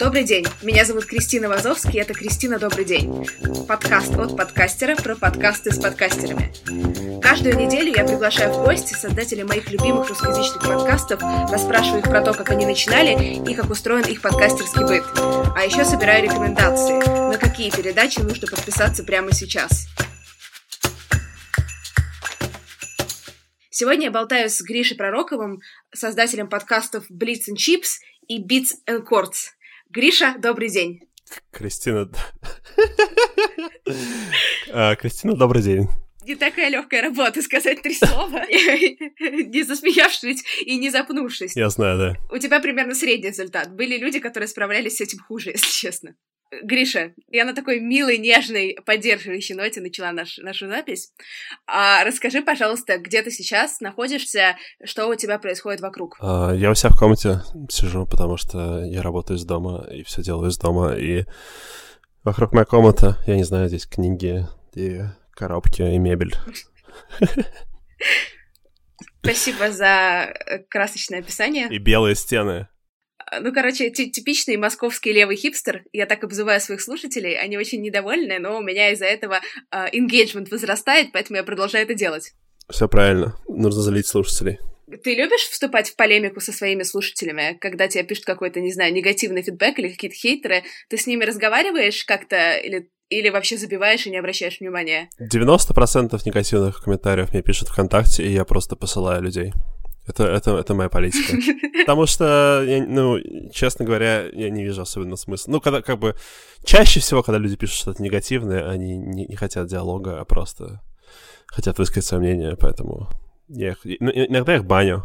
Добрый день, меня зовут Кристина Вазовский, это Кристина Добрый день. Подкаст от подкастера про подкасты с подкастерами. Каждую неделю я приглашаю в гости создателей моих любимых русскоязычных подкастов, расспрашиваю их про то, как они начинали и как устроен их подкастерский быт. А еще собираю рекомендации, на какие передачи нужно подписаться прямо сейчас. Сегодня я болтаю с Гришей Пророковым, создателем подкастов Blitz and Chips и Beats and Chords. Гриша, добрый день. Кристина... А, Кристина, добрый день. Не такая легкая работа сказать три слова, не засмеявшись и не запнувшись. Я знаю, да. У тебя примерно средний результат. Были люди, которые справлялись с этим хуже, если честно. Гриша, я на такой милой, нежной, поддерживающей ноте начала наш, нашу запись. А, расскажи, пожалуйста, где ты сейчас находишься, что у тебя происходит вокруг? А, я у себя в комнате сижу, потому что я работаю из дома и все делаю из дома, и вокруг моя комната, я не знаю, здесь книги и коробки и мебель. Спасибо за э, красочное описание. И белые стены. Ну, короче, типичный московский левый хипстер. Я так обзываю своих слушателей. Они очень недовольны, но у меня из-за этого engagement uh, возрастает, поэтому я продолжаю это делать. Все правильно. Нужно залить слушателей. Ты любишь вступать в полемику со своими слушателями, когда тебе пишут какой-то, не знаю, негативный фидбэк или какие-то хейтеры? Ты с ними разговариваешь как-то или или вообще забиваешь и не обращаешь внимания? 90% негативных комментариев мне пишут ВКонтакте, и я просто посылаю людей. Это, это, это моя политика. Потому что, я, ну, честно говоря, я не вижу особенно смысла. Ну, когда, как бы, чаще всего, когда люди пишут что-то негативное, они не, не хотят диалога, а просто хотят высказать свое мнение, поэтому я их, ну, иногда их баню.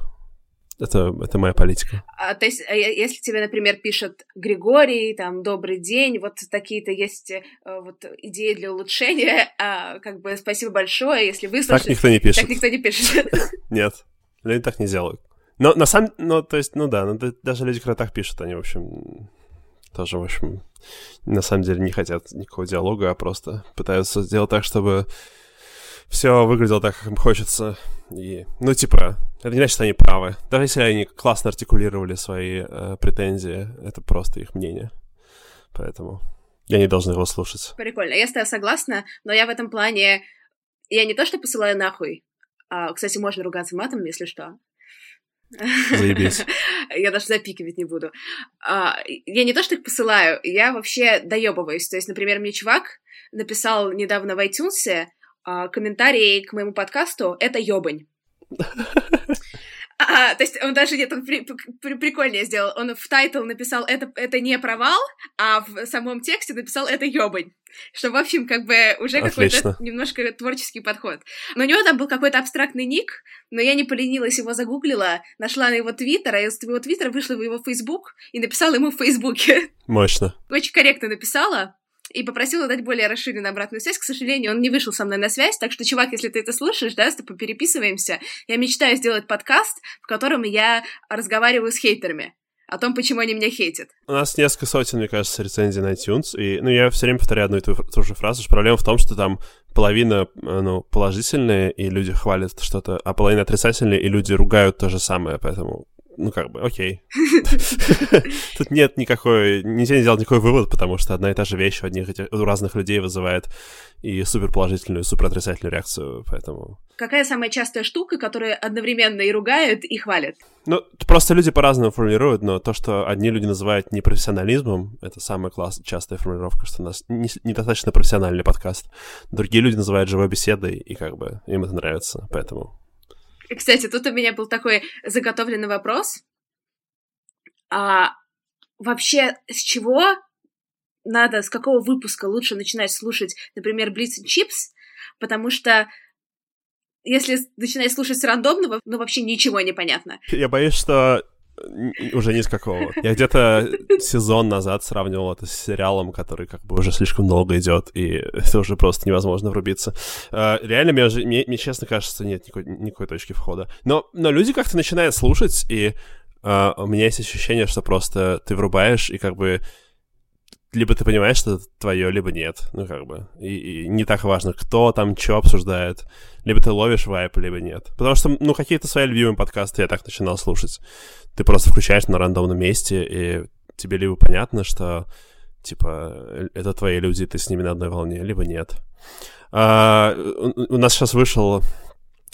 Это, это моя политика. А, то есть, а если тебе, например, пишет Григорий, там, добрый день, вот такие-то есть э, вот идеи для улучшения, а, как бы спасибо большое, если вы Так никто не пишет. Так никто не пишет. Нет. Люди так не делают. Но на самом... Ну, то есть, ну да, ну, даже люди, которые так пишут, они, в общем, тоже, в общем, на самом деле не хотят никакого диалога, а просто пытаются сделать так, чтобы все выглядело так, как им хочется. И, ну, типа, это не значит, что они правы. Даже если они классно артикулировали свои э, претензии, это просто их мнение. Поэтому я не должен его слушать. Прикольно. Я с тобой согласна, но я в этом плане... Я не то, что посылаю нахуй, а, кстати, можно ругаться матом, если что. Заебись. я даже запикивать не буду. А, я не то, что их посылаю, я вообще доебываюсь. То есть, например, мне чувак написал недавно в iTunes а, комментарий к моему подкасту «Это ёбань». То есть он даже нет, он при, при, прикольнее сделал. Он в title написал это, это не провал, а в самом тексте написал это ёбань. Что, в общем, как бы уже какой-то немножко творческий подход. Но у него там был какой-то абстрактный ник, но я не поленилась, его загуглила, нашла на его твиттер, а из его твиттера вышла в его фейсбук и написала ему в фейсбуке. Мощно. Очень корректно написала и попросила дать более расширенную обратную связь. К сожалению, он не вышел со мной на связь, так что, чувак, если ты это слушаешь, да, с тобой переписываемся. Я мечтаю сделать подкаст, в котором я разговариваю с хейтерами о том, почему они меня хейтят. У нас несколько сотен, мне кажется, рецензий на iTunes, и, ну, я все время повторяю одну и ту, ту же фразу, что проблема в том, что там половина, ну, положительные, и люди хвалят что-то, а половина отрицательные, и люди ругают то же самое, поэтому ну, как бы, окей. Тут нет никакой... Нельзя не сделать никакой вывод, потому что одна и та же вещь у одних этих, у разных людей вызывает и супер положительную, и супер отрицательную реакцию, поэтому... Какая самая частая штука, которая одновременно и ругают, и хвалят? Ну, просто люди по-разному формулируют, но то, что одни люди называют непрофессионализмом, это самая класс... частая формулировка, что у нас не... недостаточно профессиональный подкаст. Другие люди называют живой беседой, и как бы им это нравится, поэтому кстати, тут у меня был такой заготовленный вопрос. А вообще, с чего надо, с какого выпуска лучше начинать слушать, например, Blitz Chips? Потому что если начинать слушать с рандомного, ну вообще ничего не понятно. Я боюсь, что уже ни с какого. Я где-то сезон назад сравнивал это с сериалом, который как бы уже слишком долго идет, и это уже просто невозможно врубиться. Uh, реально, мне, уже, мне, мне честно кажется, нет никакой, никакой точки входа. Но, но люди как-то начинают слушать, и uh, у меня есть ощущение, что просто ты врубаешь, и как бы либо ты понимаешь, что это твое, либо нет. Ну, как бы. И, и не так важно, кто там что обсуждает. Либо ты ловишь вайп, либо нет. Потому что, ну, какие-то свои любимые подкасты я так начинал слушать. Ты просто включаешь на рандомном месте, и тебе либо понятно, что, типа, это твои люди, ты с ними на одной волне, либо нет. А, у, у нас сейчас вышел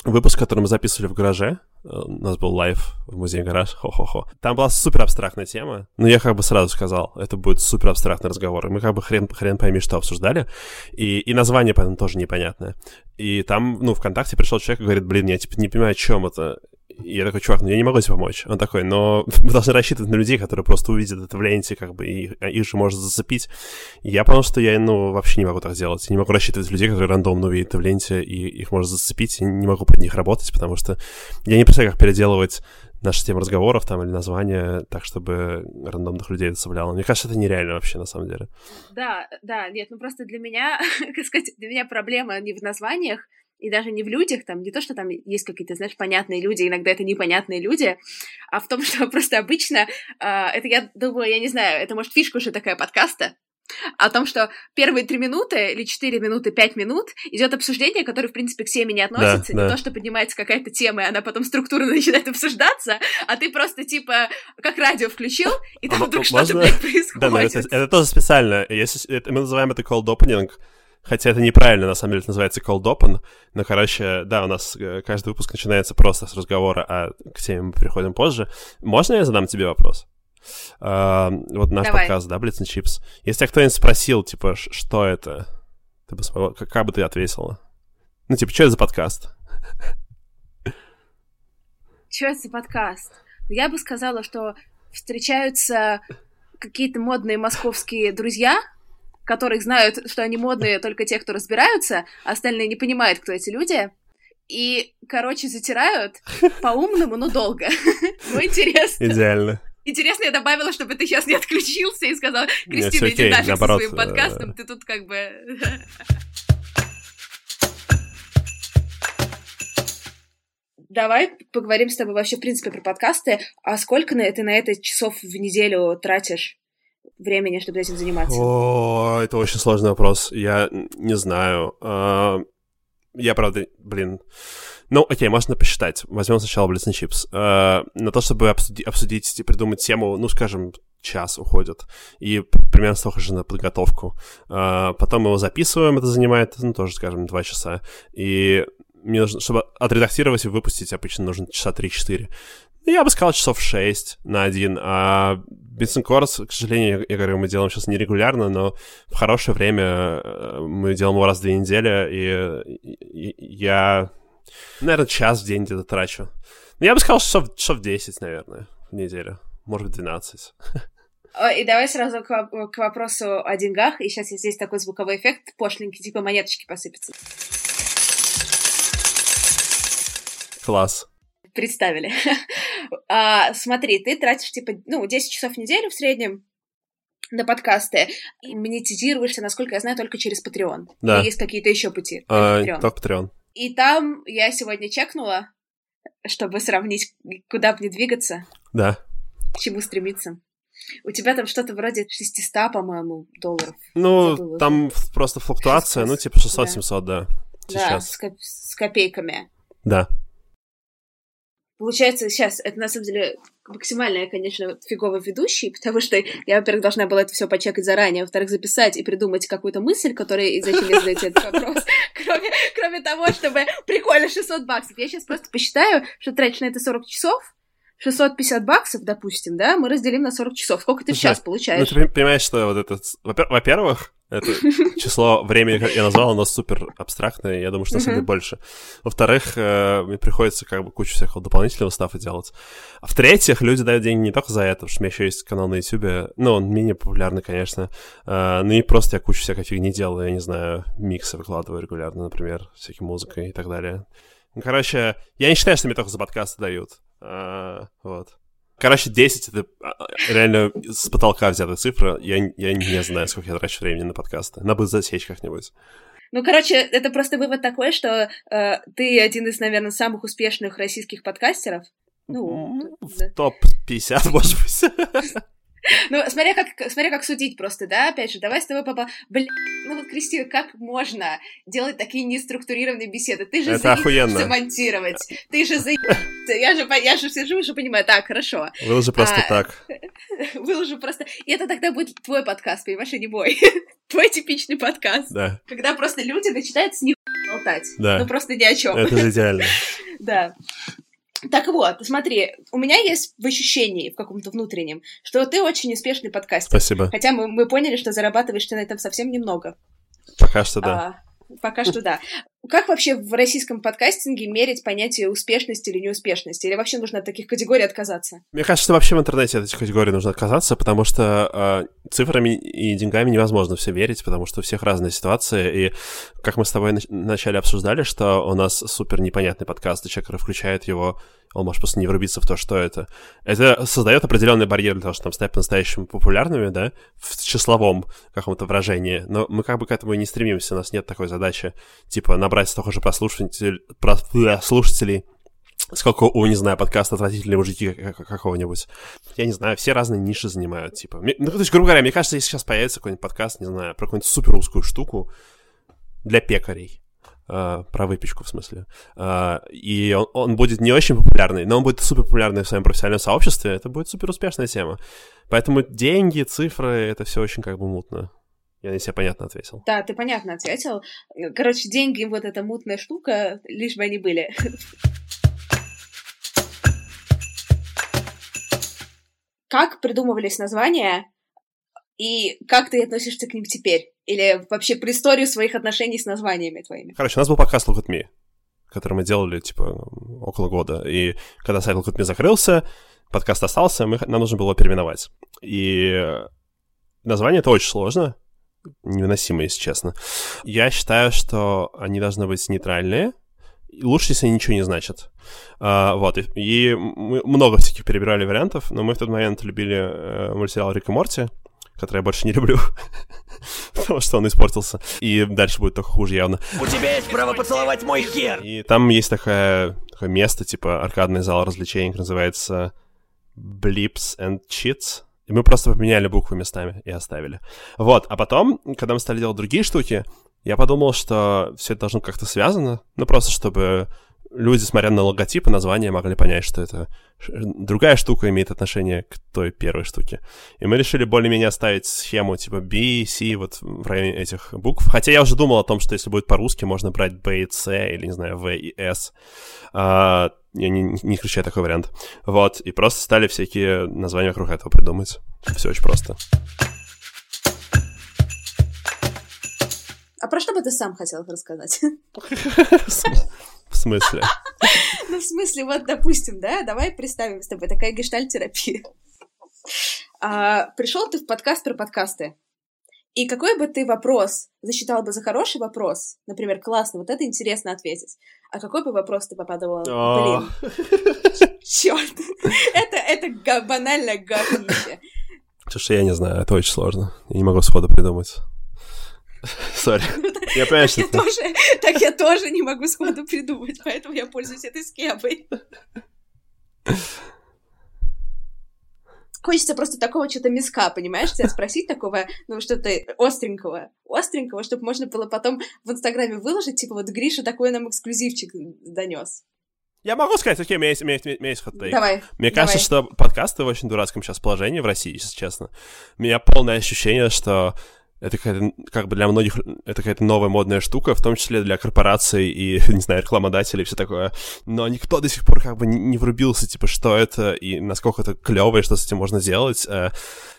выпуск, который мы записывали в гараже. У нас был live в музее гараж. Хо-хо-хо. Там была супер абстрактная тема. Но я как бы сразу сказал, это будет супер абстрактный разговор. Мы как бы хрен, хрен пойми, что обсуждали. И, и название, поэтому тоже непонятное. И там, ну, ВКонтакте пришел человек и говорит, блин, я типа не понимаю, о чем это. И я такой, чувак, ну я не могу тебе помочь. Он такой, но мы должны рассчитывать на людей, которые просто увидят это в ленте, как бы, и их же может зацепить. Я понял, что я, ну, вообще не могу так делать. Я не могу рассчитывать на людей, которые рандомно увидят в ленте, и их может зацепить. И не могу под них работать, потому что я не представляю, как переделывать наши темы разговоров там или названия так, чтобы рандомных людей это собляло. Мне кажется, это нереально вообще, на самом деле. Да, да, нет, ну просто для меня, как сказать, для меня проблема не в названиях, и даже не в людях, там, не то, что там есть какие-то, знаешь, понятные люди, иногда это непонятные люди, а в том, что просто обычно, э, это я думаю, я не знаю, это может фишка уже такая подкаста, о том, что первые три минуты или четыре минуты, пять минут идет обсуждение, которое, в принципе, к теме не относится. Да, не да. то, что поднимается какая-то тема, и она потом структурно начинает обсуждаться, а ты просто, типа, как радио включил, и там вдруг что-то, блядь, происходит. Да, но это, это тоже специально. Если, это, мы называем это cold opening, Хотя это неправильно, на самом деле, это называется cold open. Но, короче, да, у нас э, каждый выпуск начинается просто с разговора, а к теме мы приходим позже. Можно я задам тебе вопрос? Uh, вот наш Давай. подкаст, да, and Chips. Если кто-нибудь спросил, типа, что это, ты бы смогла, как, как бы ты ответила? Ну, типа, что это за подкаст? Что это за подкаст? Я бы сказала, что встречаются какие-то модные московские друзья, которых знают, что они модные только те, кто разбираются, а остальные не понимают, кто эти люди. И, короче, затирают по-умному, но долго. Ну, интересно. Идеально. Интересно, я добавила, чтобы ты сейчас не отключился и сказал, Кристина, иди нафиг со своим подкастом, ты тут как бы... Давай поговорим с тобой вообще, в принципе, про подкасты. А сколько ты на это часов в неделю тратишь? Времени, чтобы этим заниматься? О, это очень сложный вопрос. Я не знаю. А, я, правда, блин... Ну, окей, можно посчитать. Возьмем сначала and Chips. Uh, на то, чтобы обсуди- обсудить и придумать тему, ну, скажем, час уходит. И примерно столько же на подготовку. Uh, потом его записываем, это занимает, ну, тоже, скажем, два часа. И мне нужно, чтобы отредактировать и выпустить, обычно нужно часа 3-4. Я бы сказал, часов 6 на один. А Битсен Корс, к сожалению, я говорю, мы делаем сейчас нерегулярно, но в хорошее время э, мы делаем его раз в две недели, и, я, наверное, час в день где-то трачу. Ну, я бы сказал, часов, часов 10, наверное, в неделю. Может быть, 12. И давай сразу к, к вопросу о деньгах. И сейчас здесь такой звуковой эффект пошленький, типа монеточки посыпятся. Класс представили. а, смотри, ты тратишь, типа, ну, 10 часов в неделю в среднем на подкасты и монетизируешься, насколько я знаю, только через Patreon. Да. Или есть какие-то еще пути? А, только Patreon. И там я сегодня чекнула, чтобы сравнить, куда мне двигаться. Да. К чему стремиться. У тебя там что-то вроде 600, по-моему, долларов. Ну, Забыла. там просто флуктуация, 600, ну, типа 600-700, да. да. Сейчас. Да, с, коп- с копейками. Да. Получается, сейчас это на самом деле максимально, конечно, фиговый ведущий, потому что я, во-первых, должна была это все почекать заранее, во-вторых, записать и придумать какую-то мысль, которая и зачем я задаю этот вопрос, кроме, кроме того, чтобы прикольно 600 баксов. Я сейчас просто посчитаю, что тратишь на это 40 часов, 650 баксов, допустим, да, мы разделим на 40 часов. Сколько ты сейчас получаешь? Ну, ты понимаешь, что вот это... Во-первых, это число времени, как я назвал, оно супер абстрактное, я думаю, что на самом деле больше. Во-вторых, э, мне приходится как бы кучу всякого дополнительного стафа делать. А в-третьих, люди дают деньги не только за это, потому что у меня еще есть канал на YouTube, ну, он менее популярный, конечно, э, ну и просто я кучу всякой фигни делаю, я не знаю, миксы выкладываю регулярно, например, всякой музыкой и так далее. Ну, короче, я не считаю, что мне только за подкасты дают. А, вот. Короче, 10 это а, реально с потолка взятая цифра. Я, я не знаю, сколько я трачу времени на подкасты. Надо бы засечь как-нибудь. Ну, короче, это просто вывод такой, что э, ты один из, наверное, самых успешных российских подкастеров. Ну, в да. топ-50, может быть. Ну, смотря как, смотря как судить просто, да, опять же, давай с тобой, папа, бля, ну вот, Кристина, как можно делать такие неструктурированные беседы? Ты же Это охуенно. монтировать, ты же заебался Я же, я же сижу и же понимаю, так, хорошо. Выложи просто а, так. Выложу просто... И это тогда будет твой подкаст, понимаешь, а не мой. твой типичный подкаст. Да. Когда просто люди начинают с них болтать. Да. Ну просто ни о чем. Это же идеально. да. Так вот, смотри, у меня есть в ощущении, в каком-то внутреннем, что ты очень успешный подкастер. Спасибо. Хотя мы, мы поняли, что зарабатываешь ты на этом совсем немного. Пока что да. А, Пока что да. Как вообще в российском подкастинге мерить понятие успешности или неуспешности? Или вообще нужно от таких категорий отказаться? Мне кажется, вообще в интернете от этих категорий нужно отказаться, потому что э, цифрами и деньгами невозможно все верить, потому что у всех разные ситуации. И как мы с тобой вначале обсуждали, что у нас супер непонятный подкаст, и человек включает его он может просто не врубиться в то, что это. Это создает определенный барьер для того, чтобы там стать по-настоящему популярными, да, в числовом каком-то выражении. Но мы как бы к этому и не стремимся, у нас нет такой задачи, типа, набрать столько же прослушивателей, прослушателей, сколько у, не знаю, подкаста «Отвратительные мужики» какого-нибудь. Я не знаю, все разные ниши занимают, типа. Ну, то есть, грубо говоря, мне кажется, если сейчас появится какой-нибудь подкаст, не знаю, про какую-нибудь супер узкую штуку для пекарей, Uh, про выпечку, в смысле. Uh, и он, он будет не очень популярный, но он будет супер популярный в своем профессиональном сообществе. Это будет супер успешная тема. Поэтому деньги, цифры, это все очень как бы мутно. Я на себя понятно ответил. Да, ты понятно ответил. Короче, деньги, вот эта мутная штука, лишь бы они были. Как придумывались названия и как ты относишься к ним теперь? Или вообще при историю своих отношений с названиями твоими? Короче, у нас был подкаст Look at Me, который мы делали, типа, около года. И когда сайт Look at Me закрылся, подкаст остался, мы, нам нужно было переименовать. И название это очень сложно, невыносимо, если честно. Я считаю, что они должны быть нейтральные, лучше, если ничего не значат. А, вот, и, и мы много всяких перебирали вариантов, но мы в тот момент любили э, мультсериал Рик и Морти, который я больше не люблю, потому что он испортился. И дальше будет только хуже явно. У тебя есть право поцеловать мой хер! И там есть такое, такое место, типа аркадный зал развлечений, который называется Blips and Cheats. И мы просто поменяли буквы местами и оставили. Вот, а потом, когда мы стали делать другие штуки, я подумал, что все это должно как-то связано, ну просто чтобы люди, смотря на логотип и название, могли понять, что это другая штука имеет отношение к той первой штуке. И мы решили более-менее оставить схему типа B, C вот в районе этих букв. Хотя я уже думал о том, что если будет по-русски, можно брать B и C, или, не знаю, V и S. А, я не, не исключаю такой вариант. Вот, и просто стали всякие названия вокруг этого придумать. Все очень просто. А про что бы ты сам хотел рассказать? В смысле? Ну, в смысле, вот, допустим, да, давай представим с тобой такая гештальтерапия. А, пришел ты в подкаст про подкасты. И какой бы ты вопрос засчитал бы за хороший вопрос, например, классно, вот это интересно ответить, а какой бы вопрос ты попадал, блин, черт, это, это банальное говнище. Слушай, я не знаю, это очень сложно. Я не могу сходу придумать. Сори. Я понимаю, что так, я тоже, так я тоже не могу сходу придумать, поэтому я пользуюсь этой схемой. Хочется просто такого что-то миска, понимаешь, тебя спросить такого, ну, что-то остренького, остренького, чтобы можно было потом в Инстаграме выложить, типа, вот Гриша такой нам эксклюзивчик донес. Я могу сказать, окей, у меня есть, у меня есть, у меня есть хот-тейк. Давай. Мне давай. кажется, что подкасты в очень дурацком сейчас положении в России, если честно. У меня полное ощущение, что это какая-то, как бы для многих, это какая-то новая модная штука, в том числе для корпораций и, не знаю, рекламодателей и все такое. Но никто до сих пор как бы не, врубился, типа, что это и насколько это клево, и что с этим можно делать. Э,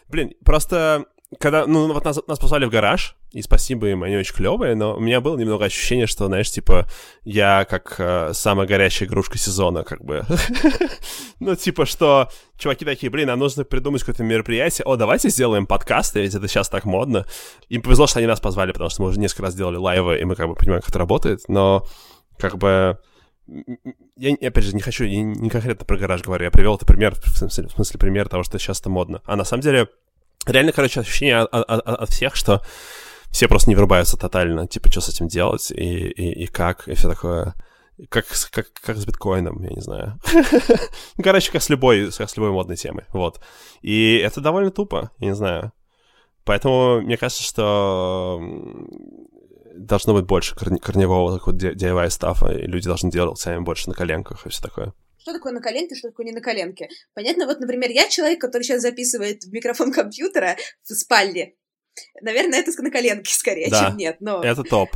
блин, просто когда, ну, вот нас, нас послали в гараж, и спасибо им, они очень клевые, но у меня было немного ощущение, что, знаешь, типа, я как э, самая горячая игрушка сезона, как бы. ну, типа, что чуваки такие, блин, нам нужно придумать какое-то мероприятие, о, давайте сделаем подкасты, ведь это сейчас так модно. Им повезло, что они нас позвали, потому что мы уже несколько раз делали лайвы, и мы как бы понимаем, как это работает, но как бы я, опять же, не хочу, я не конкретно про гараж говорю, я привел это пример, в смысле, в смысле пример того, что сейчас это модно. А на самом деле, реально, короче, ощущение от, от, от всех, что все просто не вырубаются тотально, типа, что с этим делать и, и, и как, и все такое. Как, как, как с биткоином, я не знаю. ну, короче, как с любой, как с любой модной темой, вот. И это довольно тупо, я не знаю. Поэтому мне кажется, что должно быть больше корневого такого DIY стафа, и люди должны делать сами больше на коленках и все такое. Что такое на коленке, что такое не на коленке? Понятно, вот, например, я человек, который сейчас записывает в микрофон компьютера в спальне. Наверное, это на коленке скорее, Да. чем нет, но... Это топ.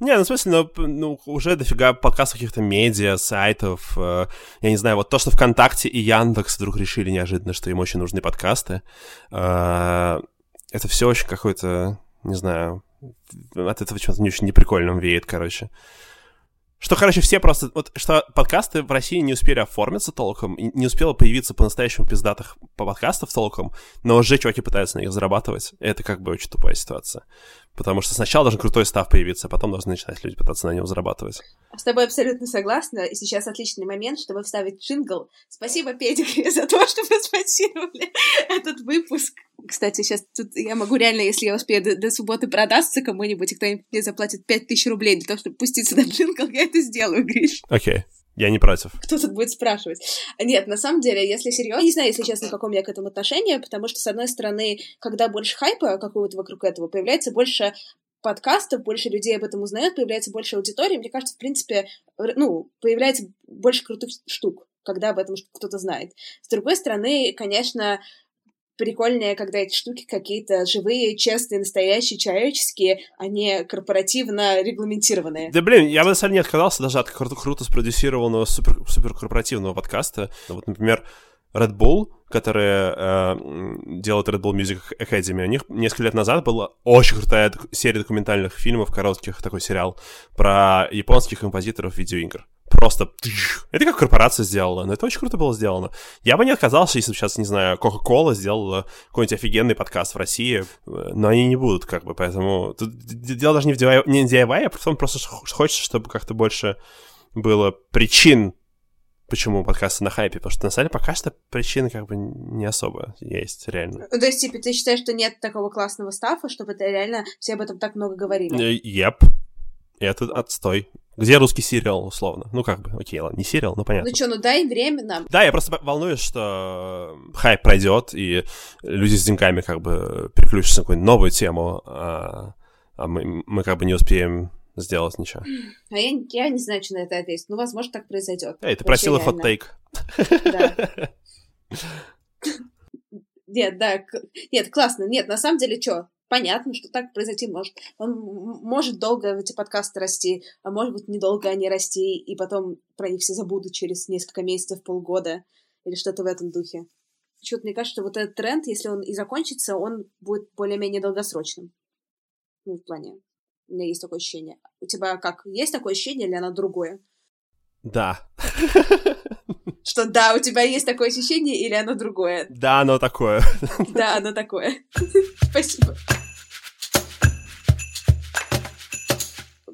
Не, ну, в смысле, ну, ну, уже дофига подкастов каких-то медиа, сайтов, э, я не знаю, вот то, что ВКонтакте и Яндекс вдруг решили неожиданно, что им очень нужны подкасты, э, это все очень какой-то, не знаю, от этого чего-то не очень неприкольным веет, короче. Что, короче, все просто... Вот что подкасты в России не успели оформиться толком, не успело появиться по-настоящему пиздатых по- подкастов толком, но уже чуваки пытаются на них зарабатывать. Это как бы очень тупая ситуация. Потому что сначала должен крутой став появиться, а потом должны начинать люди пытаться на нем зарабатывать. С тобой абсолютно согласна, и сейчас отличный момент, чтобы вставить джингл. Спасибо, Педигри, за то, что вы спонсировали этот выпуск. Кстати, сейчас тут я могу реально, если я успею до, до субботы продастся кому-нибудь, и кто-нибудь мне заплатит 5000 рублей для того, чтобы пуститься на джингл, я это сделаю, Гриш. Окей, я не против. Кто тут будет спрашивать? Нет, на самом деле, если серьезно, не знаю, если честно, в каком я к этому отношении, потому что, с одной стороны, когда больше хайпа какого-то вокруг этого, появляется больше подкастов, больше людей об этом узнают, появляется больше аудитории, мне кажется, в принципе, ну, появляется больше крутых штук, когда об этом кто-то знает. С другой стороны, конечно, прикольнее, когда эти штуки какие-то живые, честные, настоящие, человеческие, а не корпоративно регламентированные. Да блин, я бы на самом деле не отказался даже от кру- круто спродюсированного супер, суперкорпоративного подкаста. Ну, Вот, например, Red Bull, которые э, делают Red Bull Music Academy, у них несколько лет назад была очень крутая серия документальных фильмов, коротких, такой сериал, про японских композиторов видеоигр. Просто... Это как корпорация сделала, но это очень круто было сделано. Я бы не отказался, если бы сейчас, не знаю, Coca-Cola сделала какой-нибудь офигенный подкаст в России, э, но они не будут, как бы, поэтому... Тут дело даже не в DIY, не в DIY, а потом просто ш- хочется, чтобы как-то больше было причин, почему подкасты на хайпе, потому что на самом деле пока что причин как бы не особо есть, реально. Ну, То есть, типа, ты считаешь, что нет такого классного стафа, чтобы это реально все об этом так много говорили? Э, Еп. Это отстой. Где русский сериал, условно? Ну, как бы, окей, ладно, не сериал, но понятно. Ну что, ну дай время нам. Да, я просто волнуюсь, что хайп пройдет, и люди с деньгами как бы переключатся на какую-нибудь новую тему, а, а мы, мы как бы не успеем сделать ничего. А я, я не знаю, что на это ответить. Ну, возможно, так произойдет. Эй, ты Вообще просила хот-тейк. Да. Нет, да, нет, классно. Нет, на самом деле, что? Понятно, что так произойти может. Он может долго эти подкасты расти, а может быть, недолго они расти, и потом про них все забудут через несколько месяцев, полгода, или что-то в этом духе. Что-то мне кажется, что вот этот тренд, если он и закончится, он будет более-менее долгосрочным. Ну, в плане. У меня есть такое ощущение. У тебя как? Есть такое ощущение, или оно другое? Да. Что да, у тебя есть такое ощущение, или оно другое? Да, оно такое. Да, оно такое. Спасибо.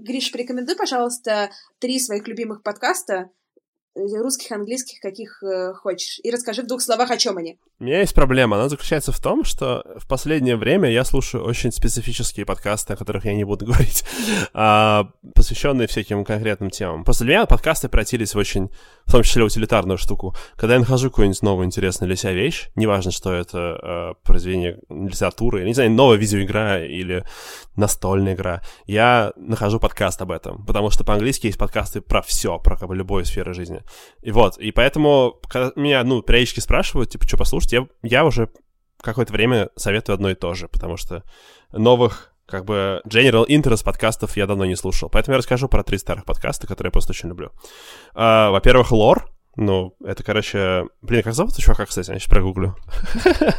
Гриш, порекомендуй, пожалуйста, три своих любимых подкаста, э, русских, английских, каких э, хочешь, и расскажи в двух словах, о чем они. У меня есть проблема. Она заключается в том, что в последнее время я слушаю очень специфические подкасты, о которых я не буду говорить, а, посвященные всяким конкретным темам. После меня подкасты превратились в очень, в том числе, утилитарную штуку. Когда я нахожу какую-нибудь новую интересную для себя вещь, неважно, что это а, произведение литературы, не знаю, новая видеоигра или настольная игра, я нахожу подкаст об этом, потому что по-английски есть подкасты про все, про как бы любую сферу жизни. И вот, и поэтому, когда меня, ну, периодически спрашивают, типа, что послушать, я, я уже какое-то время советую одно и то же, потому что новых, как бы, general interest подкастов я давно не слушал. Поэтому я расскажу про три старых подкаста, которые я просто очень люблю. А, во-первых, лор. Ну, это, короче... Блин, как зовут чувака, кстати? Я сейчас прогуглю.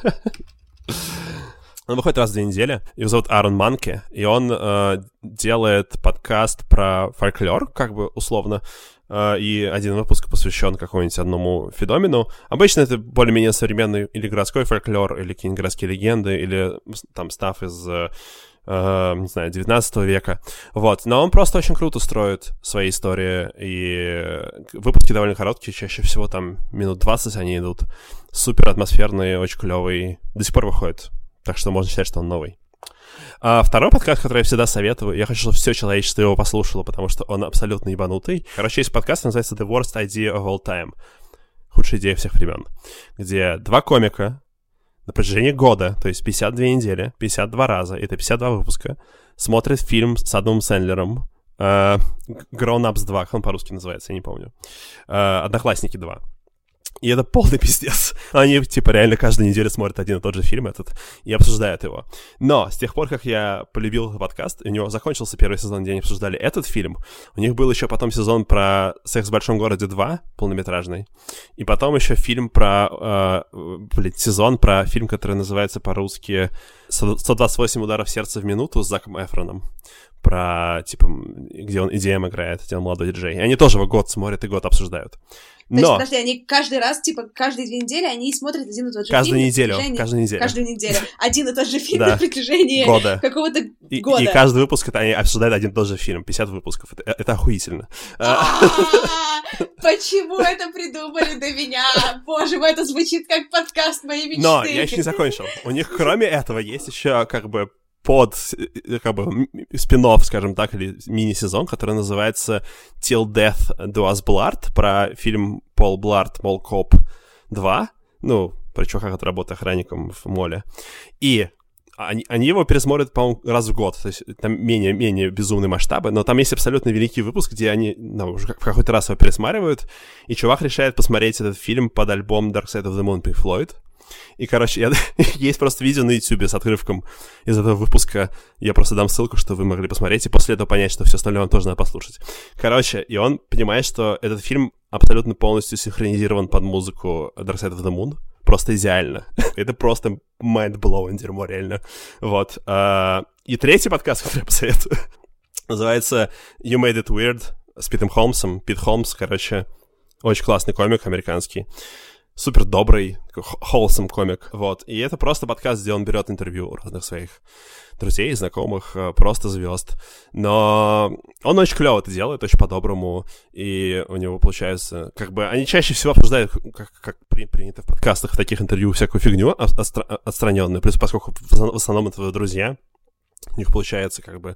Он выходит раз в две недели. Его зовут Аарон Манке, и он э, делает подкаст про фольклор, как бы условно. Э, и один выпуск посвящен какому-нибудь одному феномену. Обычно это более-менее современный или городской фольклор, или какие-нибудь городские легенды, или там став из э, э, не знаю, 19 века. Вот. Но он просто очень круто строит свои истории, и выпуски довольно короткие, чаще всего там минут 20 они идут. Супер атмосферные, очень клевые. До сих пор выходит. Так что можно считать, что он новый. А второй подкаст, который я всегда советую, я хочу, чтобы все человечество его послушало, потому что он абсолютно ебанутый. Короче, есть подкаст, называется The Worst Idea of All Time. Худшая идея всех времен. Где два комика на протяжении года, то есть 52 недели, 52 раза, это 52 выпуска, смотрят фильм с Адамом Сэндлером Uh, Grown Ups 2, как он по-русски называется, я не помню. Uh, Одноклассники 2. И это полный пиздец. Они, типа, реально каждую неделю смотрят один и тот же фильм этот и обсуждают его. Но с тех пор, как я полюбил подкаст, у него закончился первый сезон, где они обсуждали этот фильм, у них был еще потом сезон про «Секс в большом городе 2», полнометражный, и потом еще фильм про, э, блин, сезон про фильм, который называется по-русски «128 ударов сердца в минуту» с Заком Эфроном про, типа, где он EDM играет, где он молодой диджей. И они тоже его год смотрят и год обсуждают. Но... То есть, подожди, они каждый раз, типа, каждые две недели они смотрят один и тот же каждую фильм. Неделю, каждую неделю. Каждую неделю. Один и тот же фильм на протяжении года. какого-то года. И каждый выпуск это они обсуждают один и тот же фильм. 50 выпусков. Это, это охуительно. А, почему это придумали до меня? Боже мой, это звучит как подкаст моей мечты. Но я еще не закончил. У них, кроме этого, есть еще как бы под, э, как бы, спин скажем так, или мини-сезон, который называется Till Death Do Us Blart, про фильм Пол Бларт Мол Коп 2, ну, про чувака, который работает охранником в моле. И они, они его пересмотрят, по-моему, раз в год. То есть там менее-менее безумные масштабы, но там есть абсолютно великий выпуск, где они ну, уже в какой-то раз его пересматривают, и чувак решает посмотреть этот фильм под альбом Dark Side of the Moon Pink Floyd. И, короче, я, есть просто видео на YouTube с отрывком из этого выпуска. Я просто дам ссылку, что вы могли посмотреть, и после этого понять, что все остальное вам тоже надо послушать. Короче, и он понимает, что этот фильм абсолютно полностью синхронизирован под музыку Dark Side of the Moon. Просто идеально. Это просто mind-blowing дерьмо, реально. Вот. А, и третий подкаст, который я посоветую, называется You Made It Weird с Питом Холмсом. Пит Холмс, короче, очень классный комик американский супер добрый, холсом комик, вот. И это просто подкаст, где он берет интервью у разных своих друзей, знакомых, э, просто звезд. Но он очень клево это делает, очень по-доброму, и у него получается, как бы, они чаще всего обсуждают, как, как при, принято в подкастах, в таких интервью, всякую фигню отстраненную, плюс поскольку в основном это друзья, у них получается, как бы,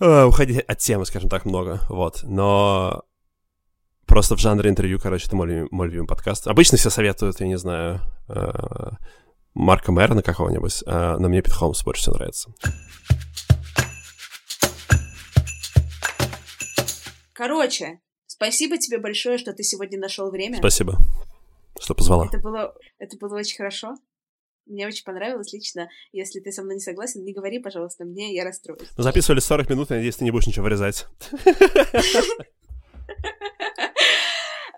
э, уходить от темы, скажем так, много, вот. Но Просто в жанре интервью, короче, это мой, мой любимый подкаст. Обычно все советуют, я не знаю, э, Марка Мэрона какого-нибудь, э, но мне Пит Холмс больше всего нравится. Короче, спасибо тебе большое, что ты сегодня нашел время. Спасибо, что позвала. Это было, это было очень хорошо. Мне очень понравилось лично. Если ты со мной не согласен, не говори, пожалуйста, мне, я расстроюсь. Записывали 40 минут, надеюсь, ты не будешь ничего вырезать.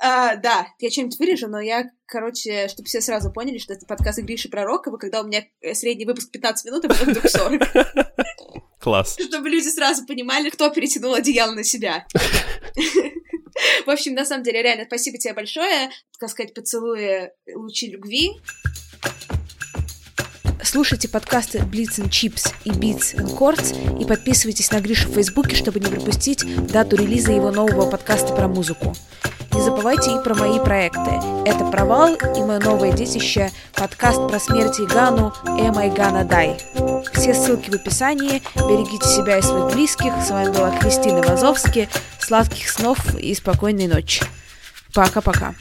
А, да, я что-нибудь вырежу, но я, короче, чтобы все сразу поняли, что это подкаст Гриши Пророкова, когда у меня э, средний выпуск 15 минут, а потом вдруг 40. Класс. Чтобы люди сразу понимали, кто перетянул одеяло на себя. В общем, на самом деле, реально, спасибо тебе большое. Так сказать, поцелуя лучи любви. Слушайте подкасты Blitz and Chips и Beats and Chords и подписывайтесь на Гришу в Фейсбуке, чтобы не пропустить дату релиза его нового подкаста про музыку. Не забывайте и про мои проекты. Это «Провал» и мое новое детище – подкаст про смерть и Гану «Am I Gonna Die». Все ссылки в описании. Берегите себя и своих близких. С вами была Кристина Вазовски. Сладких снов и спокойной ночи. Пока-пока.